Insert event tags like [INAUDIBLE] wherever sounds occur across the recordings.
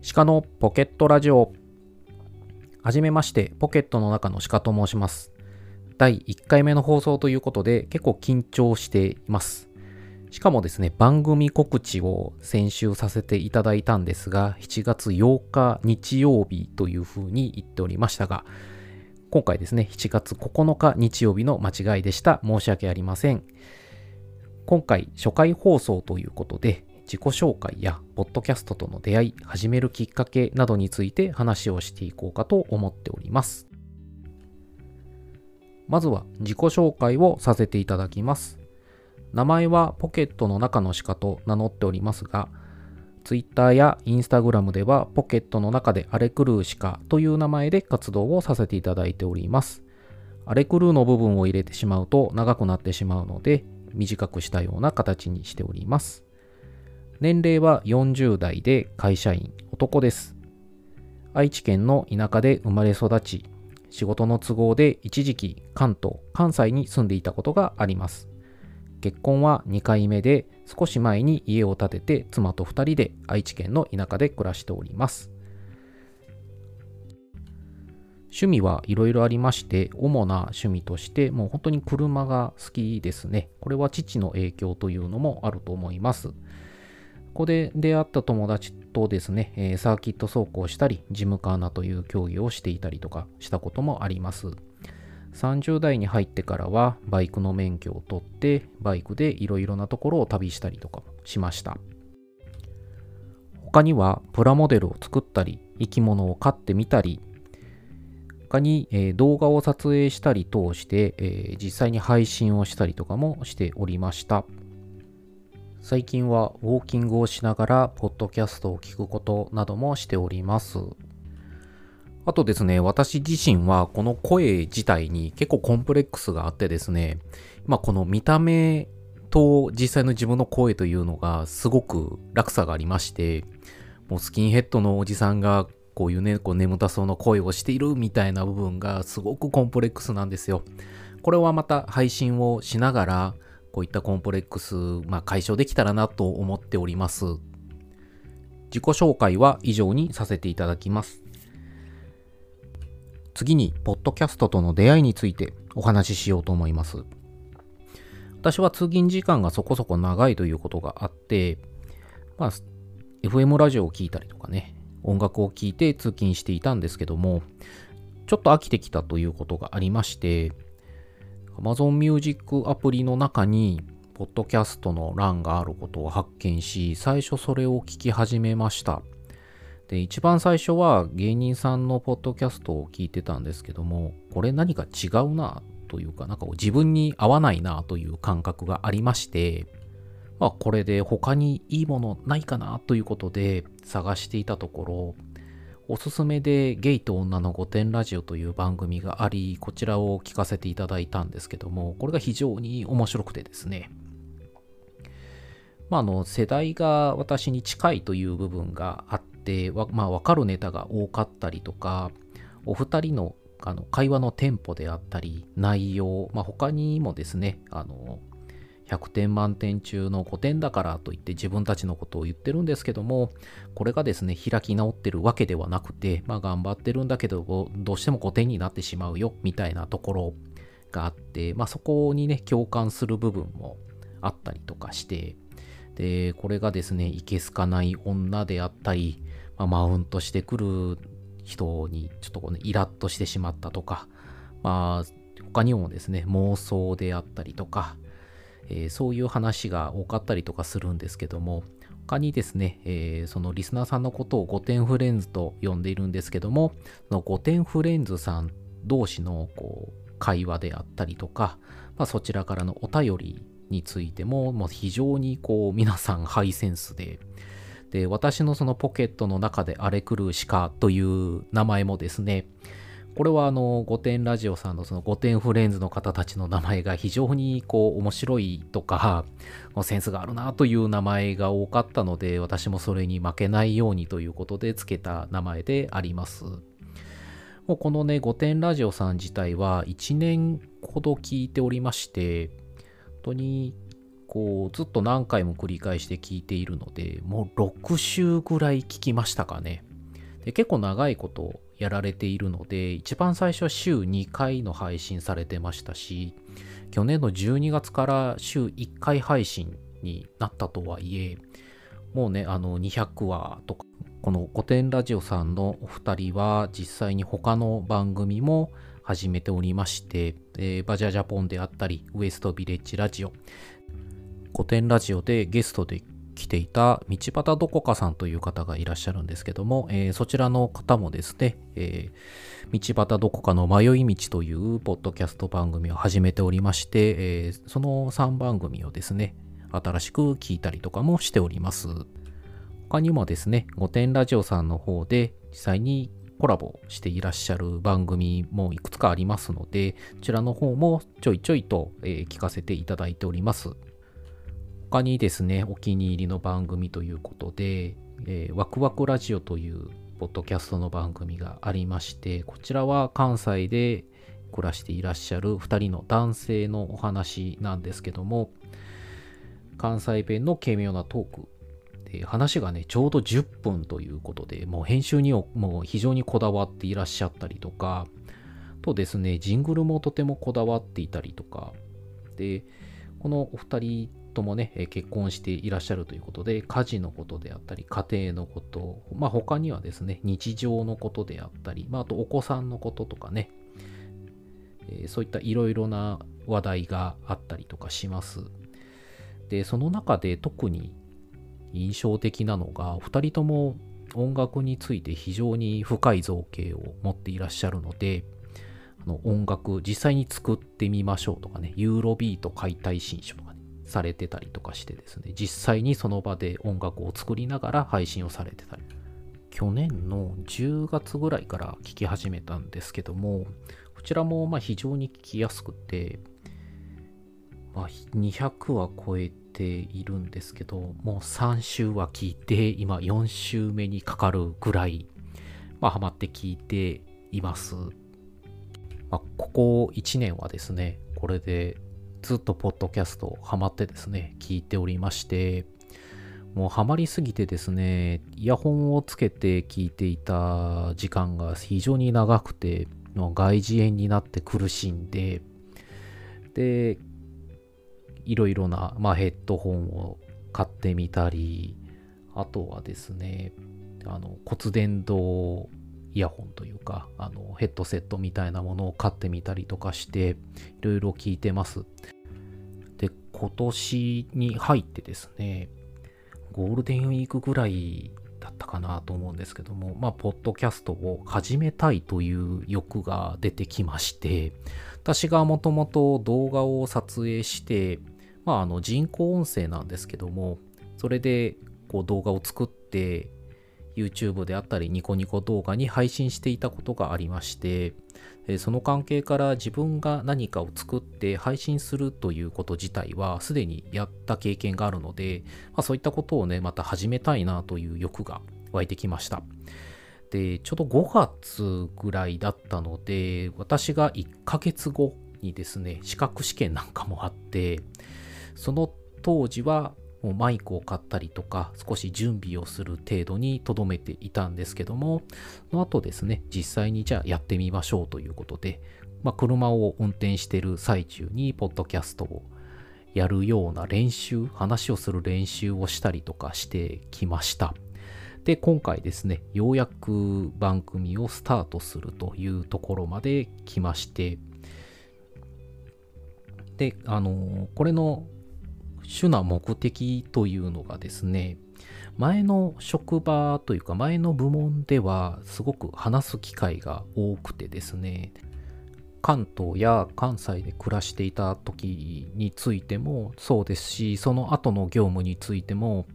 鹿のポケットラジオ。はじめまして、ポケットの中の鹿と申します。第1回目の放送ということで結構緊張しています。しかもですね、番組告知を先週させていただいたんですが、7月8日日曜日というふうに言っておりましたが、今回ですね、7月9日日曜日の間違いでした。申し訳ありません。今回初回放送ということで、自己紹介やポッドキャストとの出会い、始めるきっかけなどについて話をしていこうかと思っております。まずは自己紹介をさせていただきます。名前はポケットの中の鹿と名乗っておりますが、Twitter や Instagram ではポケットの中でアレクルー鹿という名前で活動をさせていただいております。アレクルーの部分を入れてしまうと長くなってしまうので、短くしたような形にしております。年齢は40代で会社員、男です。愛知県の田舎で生まれ育ち、仕事の都合で一時期関東、関西に住んでいたことがあります。結婚は2回目で少し前に家を建てて妻と2人で愛知県の田舎で暮らしております。趣味はいろいろありまして、主な趣味としてもう本当に車が好きですね。これは父の影響というのもあると思います。ここで出会った友達とですね、えサーキット走行したり、ジムカーナという競技をしていたりとかしたこともあります。30代に入ってからはバイクの免許を取って、バイクでいろいろなところを旅したりとかしました。他にはプラモデルを作ったり、生き物を飼ってみたり、他に、え、動画を撮影したり通して、え、実際に配信をしたりとかもしておりました。最近はウォーキングをしながら、ポッドキャストを聞くことなどもしております。あとですね、私自身はこの声自体に結構コンプレックスがあってですね、まあこの見た目と実際の自分の声というのがすごく落差がありまして、もうスキンヘッドのおじさんがこういうね、こう眠たそうな声をしているみたいな部分がすごくコンプレックスなんですよ。これはまた配信をしながら、こういったコンプレックス、まあ、解消できたらなと思っております。自己紹介は以上にさせていただきます。次に、ポッドキャストとの出会いについてお話ししようと思います。私は通勤時間がそこそこ長いということがあって、まあ、FM ラジオを聴いたりとかね、音楽を聴いて通勤していたんですけども、ちょっと飽きてきたということがありまして、Amazon Music アプリの中に、ポッドキャストの欄があることを発見し、最初それを聞き始めました。で、一番最初は芸人さんのポッドキャストを聞いてたんですけども、これ何か違うなというか、なんか自分に合わないなという感覚がありまして、まあこれで他にいいものないかなということで探していたところ、おすすめでゲイと女の御殿ラジオという番組があり、こちらを聞かせていただいたんですけども、これが非常に面白くてですね。まあ、あの、世代が私に近いという部分があって、まあ、わかるネタが多かったりとか、お二人のあの会話のテンポであったり、内容、まあ、他にもですね、あの、100点満点中の5点だからと言って自分たちのことを言ってるんですけども、これがですね、開き直ってるわけではなくて、まあ頑張ってるんだけど、どうしても5点になってしまうよ、みたいなところがあって、まあそこにね、共感する部分もあったりとかして、で、これがですね、いけすかない女であったり、まあ、マウントしてくる人にちょっとこうね、イラッとしてしまったとか、まあ、他にもですね、妄想であったりとか、えー、そういう話が多かったりとかするんですけども、他にですね、えー、そのリスナーさんのことを5点フレンズと呼んでいるんですけども、その5点フレンズさん同士のこう会話であったりとか、まあ、そちらからのお便りについても、もう非常にこう皆さんハイセンスで、で、私のそのポケットの中で荒れ狂う鹿という名前もですね、これはあの、御殿ラジオさんのその御殿フレンズの方たちの名前が非常にこう面白いとか、[LAUGHS] センスがあるなという名前が多かったので、私もそれに負けないようにということで付けた名前であります。もうこのね、御殿ラジオさん自体は1年ほど聞いておりまして、本当にこうずっと何回も繰り返して聞いているので、もう6週ぐらい聞きましたかね。で結構長いことやられているので、一番最初は週2回の配信されてましたし、去年の12月から週1回配信になったとはいえ、もうね、あの200話とか、この古典ラジオさんのお二人は実際に他の番組も始めておりまして、えー、バジャジャポンであったり、ウエストビレッジラジオ、古典ラジオでゲストで来ていた道端どこかさんという方がいらっしゃるんですけども、えー、そちらの方もですね、えー、道端どこかの迷い道というポッドキャスト番組を始めておりまして、えー、その3番組をですね、新しく聞いたりとかもしております。他にもですね、御殿ラジオさんの方で実際にコラボしていらっしゃる番組もいくつかありますので、こちらの方もちょいちょいと、えー、聞かせていただいております。他にですね、お気に入りの番組ということで、えー、ワクワクラジオというポッドキャストの番組がありまして、こちらは関西で暮らしていらっしゃる2人の男性のお話なんですけども、関西弁の軽妙なトーク話がねちょうど10分ということでもう編集にも非常にこだわっていらっしゃったりとかとですねジングルもとてもこだわっていたりとかでこのお二人ともね結婚していらっしゃるということで家事のことであったり家庭のことまあ他にはですね日常のことであったり、まあ、あとお子さんのこととかねえそういったいろいろな話題があったりとかします。でその中で特に印象的なのが2人とも音楽について非常に深い造形を持っていらっしゃるのであの音楽実際に作ってみましょうとかねユーロビート解体新書とかされてたりとかしてですね実際にその場で音楽を作りながら配信をされてたり去年の10月ぐらいから聴き始めたんですけどもこちらもま非常に聴きやすくて、まあ、200は超えているんですけど、もう3週は聞いて、今4週目にかかるぐらい、まあ、ハマって聞いています。まあ、ここ1年はですね、これでずっとポッドキャストハマってですね、聞いておりまして、もうハマりすぎてですね、イヤホンをつけて聞いていた時間が非常に長くて、外耳炎になって苦しんで、で、いろいろな、まあ、ヘッドホンを買ってみたり、あとはですね、あの骨伝導イヤホンというか、あのヘッドセットみたいなものを買ってみたりとかして、いろいろ聞いてます。で、今年に入ってですね、ゴールデンウィークぐらいだったかなと思うんですけども、まあ、ポッドキャストを始めたいという欲が出てきまして、私がもともと動画を撮影して、まあ、あの人工音声なんですけども、それでこう動画を作って、YouTube であったりニコニコ動画に配信していたことがありまして、その関係から自分が何かを作って配信するということ自体はすでにやった経験があるので、まあ、そういったことをね、また始めたいなという欲が湧いてきました。で、ちょうど5月ぐらいだったので、私が1ヶ月後にですね、資格試験なんかもあって、その当時はもうマイクを買ったりとか少し準備をする程度に留めていたんですけどもその後ですね実際にじゃあやってみましょうということで、まあ、車を運転してる最中にポッドキャストをやるような練習話をする練習をしたりとかしてきました。で今回ですねようやく番組をスタートするというところまで来ましてであのこれの主な目的というのがですね、前の職場というか前の部門ではすごく話す機会が多くてですね、関東や関西で暮らしていた時についてもそうですし、その後の業務についても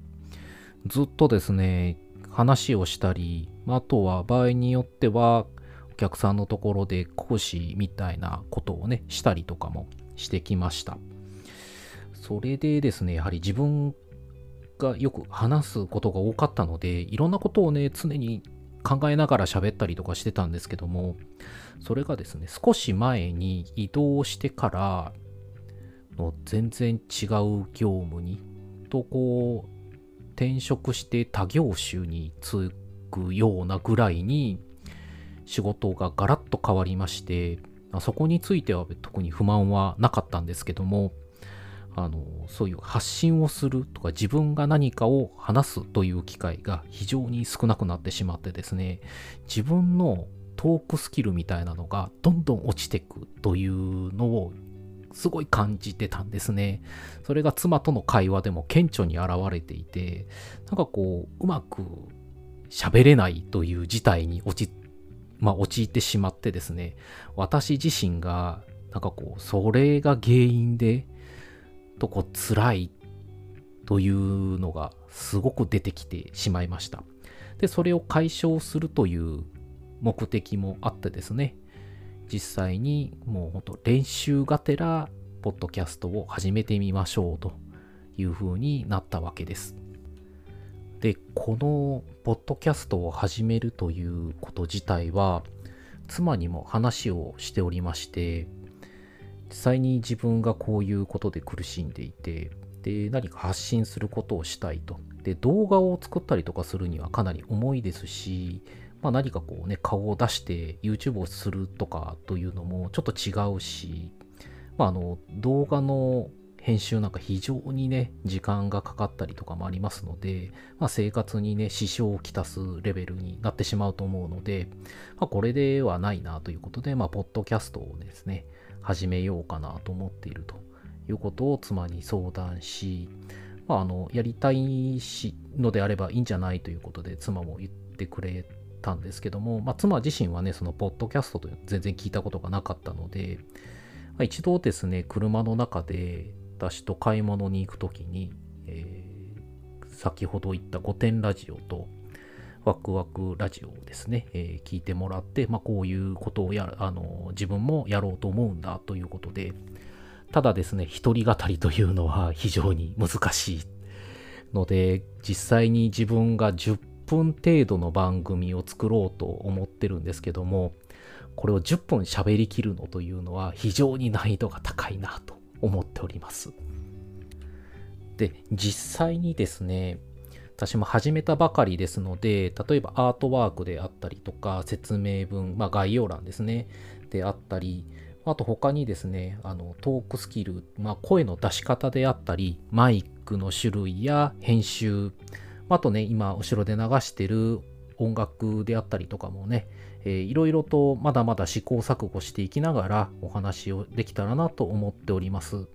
ずっとですね、話をしたり、あとは場合によってはお客さんのところで講師みたいなことをね、したりとかもしてきました。それでですね、やはり自分がよく話すことが多かったので、いろんなことをね、常に考えながら喋ったりとかしてたんですけども、それがですね、少し前に移動してからの全然違う業務に、とこう、転職して他業種に就くようなぐらいに仕事がガラッと変わりましてそこについては特に不満はなかったんですけどもあのそういう発信をするとか自分が何かを話すという機会が非常に少なくなってしまってですね自分のトークスキルみたいなのがどんどん落ちてくというのをすごい感じてたんですね。それが妻との会話でも顕著に現れていて、なんかこう、うまく喋れないという事態に落ち、まあ、陥ってしまってですね、私自身が、なんかこう、それが原因で、とこう、辛いというのがすごく出てきてしまいました。で、それを解消するという目的もあってですね、実際にもうほんと練習がてら、ポッドキャストを始めてみましょうという風になったわけです。で、このポッドキャストを始めるということ自体は、妻にも話をしておりまして、実際に自分がこういうことで苦しんでいて、で、何か発信することをしたいと。で、動画を作ったりとかするにはかなり重いですし、まあ、何かこうね、顔を出して YouTube をするとかというのもちょっと違うし、まあ、あの、動画の編集なんか非常にね、時間がかかったりとかもありますので、まあ、生活にね、支障をきたすレベルになってしまうと思うので、まあ、これではないなということで、まあ、ポッドキャストをですね、始めようかなと思っているということを妻に相談し、まあ、あの、やりたいしのであればいいんじゃないということで、妻も言ってくれたんですけども、まあ、妻自身はね、そのポッドキャストという全然聞いたことがなかったので、まあ、一度ですね、車の中で私と買い物に行くときに、えー、先ほど言った5点ラジオと、ワクワクラジオをですね、えー、聞いてもらって、まあ、こういうことをやあの自分もやろうと思うんだということで、ただですね、一人語りというのは [LAUGHS] 非常に難しいので、実際に自分が10分程度の番組を作ろうと思ってるんですけども、これを10分喋りきるのというのは非常に難易度が高いなと思っております。で、実際にですね、私も始めたばかりですので、例えばアートワークであったりとか、説明文、まあ概要欄ですね、であったり、あと他にですね、あのトークスキル、まあ、声の出し方であったり、マイクの種類や編集、あとね、今後ろで流してる音楽であったりとかもね、えー、いろいろとまだまだ試行錯誤していきながらお話をできたらなと思っております。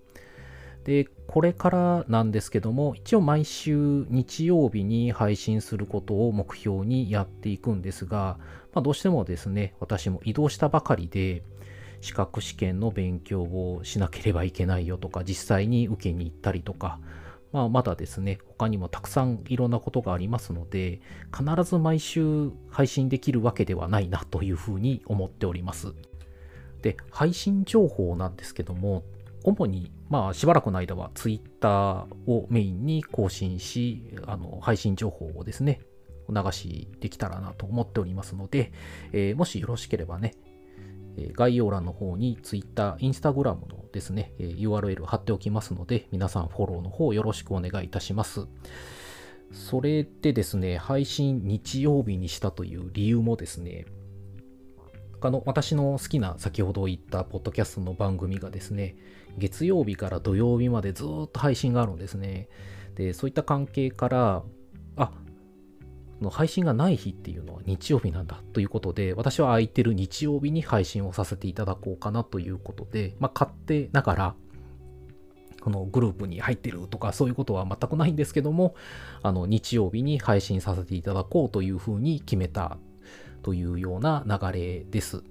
で、これからなんですけども、一応毎週日曜日に配信することを目標にやっていくんですが、まあ、どうしてもですね、私も移動したばかりで、資格試験の勉強をしなければいけないよとか、実際に受けに行ったりとか、まあ、まだですね、他にもたくさんいろんなことがありますので、必ず毎週配信できるわけではないなというふうに思っております。で、配信情報なんですけども、主に、まあ、しばらくの間は Twitter をメインに更新し、あの配信情報をですね、お流しできたらなと思っておりますので、えー、もしよろしければね、え概要欄の方に Twitter、Instagram のですね、え URL 貼っておきますので、皆さんフォローの方よろしくお願いいたします。それでですね、配信日曜日にしたという理由もですね、あの私の好きな先ほど言ったポッドキャストの番組がですね、月曜日から土曜日までずっと配信があるんですね。で、そういった関係から、あ、の配信がない日っていうのは日曜日なんだということで、私は空いてる日曜日に配信をさせていただこうかなということで、まあ、勝手ながら、このグループに入ってるとかそういうことは全くないんですけども、あの日曜日に配信させていただこうというふうに決めたというような流れです。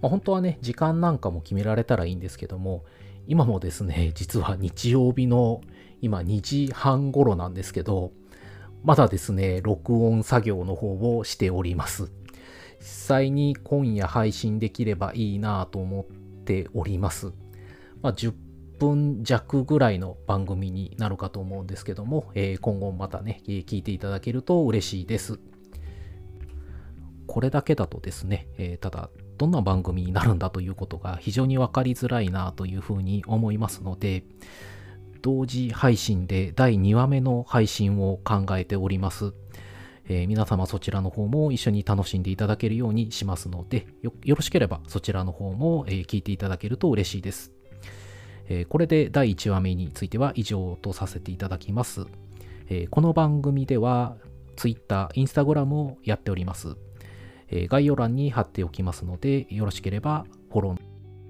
まあ、本当はね、時間なんかも決められたらいいんですけども、今もですね、[LAUGHS] 実は日曜日の今2時半頃なんですけど、まだですね、録音作業の方をしております。実際に今夜配信できればいいなと思っております。まあ、10分弱ぐらいの番組になるかと思うんですけども、えー、今後またね、聞いていただけると嬉しいです。これだけだとですね、えー、ただ、どんな番組になるんだということが非常にわかりづらいなというふうに思いますので、同時配信で第2話目の配信を考えております。えー、皆様そちらの方も一緒に楽しんでいただけるようにしますので、よろしければそちらの方も、えー、聞いていただけると嬉しいです。えー、これで第1話目については以上とさせていただきます。えこの番組では Twitter、Instagram をやっております。え概要欄に貼っておきますので、よろしければフォローよ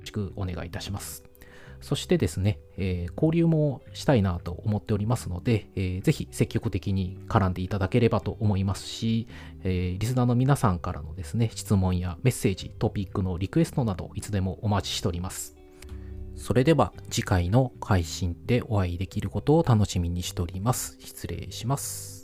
ろしくお願いいたします。そしてですね、えー、交流もしたいなと思っておりますので、えー、ぜひ積極的に絡んでいただければと思いますし、えー、リスナーの皆さんからのですね、質問やメッセージ、トピックのリクエストなどいつでもお待ちしております。それでは次回の配信でお会いできることを楽しみにしております。失礼します。